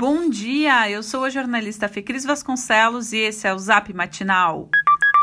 Bom dia, eu sou a jornalista Fecris Vasconcelos e esse é o Zap Matinal.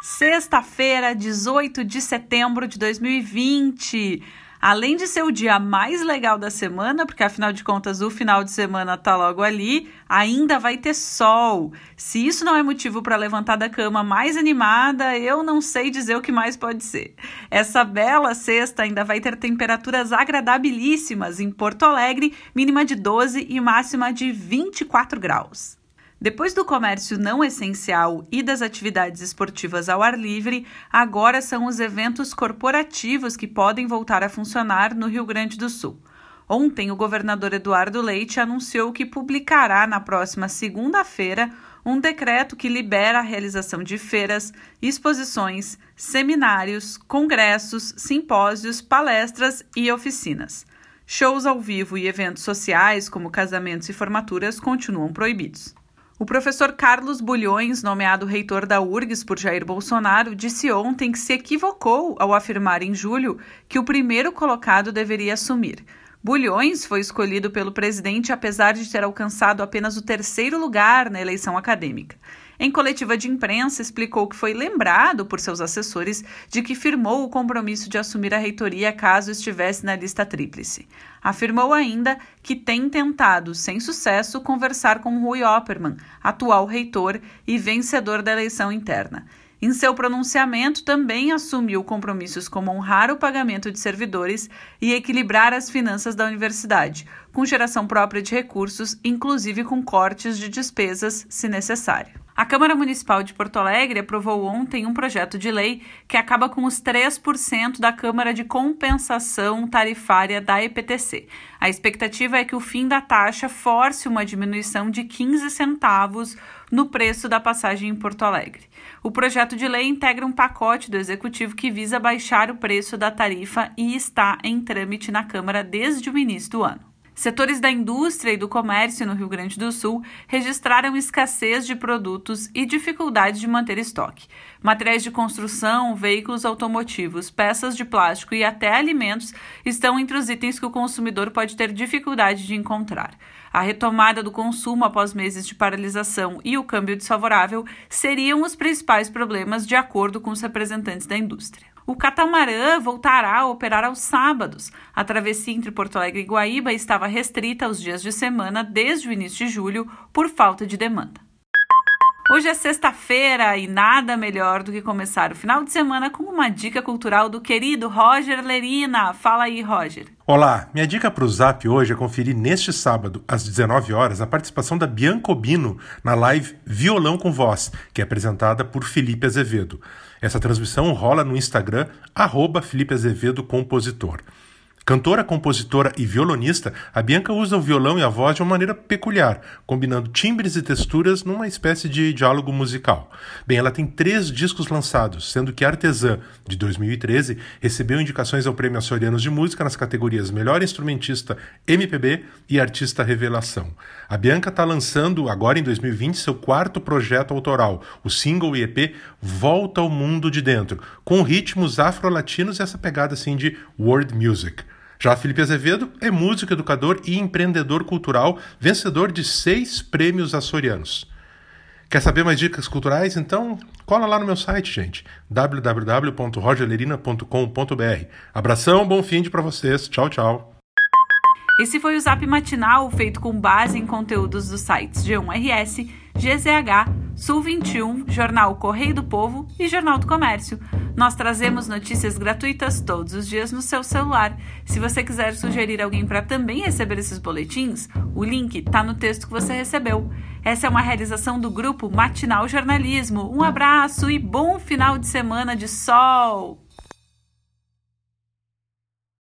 Sexta-feira, 18 de setembro de 2020. Além de ser o dia mais legal da semana, porque afinal de contas o final de semana tá logo ali, ainda vai ter sol. Se isso não é motivo para levantar da cama mais animada, eu não sei dizer o que mais pode ser. Essa bela sexta ainda vai ter temperaturas agradabilíssimas em Porto Alegre, mínima de 12 e máxima de 24 graus. Depois do comércio não essencial e das atividades esportivas ao ar livre, agora são os eventos corporativos que podem voltar a funcionar no Rio Grande do Sul. Ontem, o governador Eduardo Leite anunciou que publicará na próxima segunda-feira um decreto que libera a realização de feiras, exposições, seminários, congressos, simpósios, palestras e oficinas. Shows ao vivo e eventos sociais, como casamentos e formaturas, continuam proibidos. O professor Carlos Bulhões, nomeado reitor da URGS por Jair Bolsonaro, disse ontem que se equivocou ao afirmar em julho que o primeiro colocado deveria assumir. Bulhões foi escolhido pelo presidente apesar de ter alcançado apenas o terceiro lugar na eleição acadêmica. Em coletiva de imprensa, explicou que foi lembrado por seus assessores de que firmou o compromisso de assumir a reitoria caso estivesse na lista tríplice. Afirmou ainda que tem tentado, sem sucesso, conversar com Rui Oppermann, atual reitor e vencedor da eleição interna. Em seu pronunciamento, também assumiu compromissos como honrar o pagamento de servidores e equilibrar as finanças da universidade, com geração própria de recursos, inclusive com cortes de despesas, se necessário. A Câmara Municipal de Porto Alegre aprovou ontem um projeto de lei que acaba com os 3% da Câmara de Compensação Tarifária da EPTC. A expectativa é que o fim da taxa force uma diminuição de 15 centavos no preço da passagem em Porto Alegre. O projeto de lei integra um pacote do Executivo que visa baixar o preço da tarifa e está em trâmite na Câmara desde o início do ano. Setores da indústria e do comércio no Rio Grande do Sul registraram escassez de produtos e dificuldade de manter estoque. Materiais de construção, veículos automotivos, peças de plástico e até alimentos estão entre os itens que o consumidor pode ter dificuldade de encontrar. A retomada do consumo após meses de paralisação e o câmbio desfavorável seriam os principais problemas, de acordo com os representantes da indústria. O catamarã voltará a operar aos sábados. A travessia entre Porto Alegre e Guaíba estava restrita aos dias de semana desde o início de julho por falta de demanda. Hoje é sexta-feira e nada melhor do que começar o final de semana com uma dica cultural do querido Roger Lerina. Fala aí, Roger. Olá, minha dica para o Zap hoje é conferir neste sábado, às 19 horas, a participação da Bianca Obino na live Violão com Voz, que é apresentada por Felipe Azevedo. Essa transmissão rola no Instagram, arroba Felipe Azevedo Compositor. Cantora, compositora e violonista, a Bianca usa o violão e a voz de uma maneira peculiar, combinando timbres e texturas numa espécie de diálogo musical. Bem, ela tem três discos lançados, sendo que Artesã, de 2013, recebeu indicações ao Prêmio Açorianos de Música nas categorias Melhor Instrumentista MPB e Artista Revelação. A Bianca está lançando, agora em 2020, seu quarto projeto autoral, o single e EP Volta ao Mundo de Dentro, com ritmos afro-latinos e essa pegada assim de world music. Já Felipe Azevedo é músico, educador e empreendedor cultural, vencedor de seis prêmios açorianos. Quer saber mais dicas culturais? Então, cola lá no meu site, gente, www.rogerlerina.com.br. Abração, bom fim de para vocês. Tchau, tchau. Esse foi o Zap Matinal, feito com base em conteúdos dos sites G1RS, GZH, Sul 21, Jornal Correio do Povo e Jornal do Comércio. Nós trazemos notícias gratuitas todos os dias no seu celular. Se você quiser sugerir alguém para também receber esses boletins, o link está no texto que você recebeu. Essa é uma realização do grupo Matinal Jornalismo. Um abraço e bom final de semana de sol!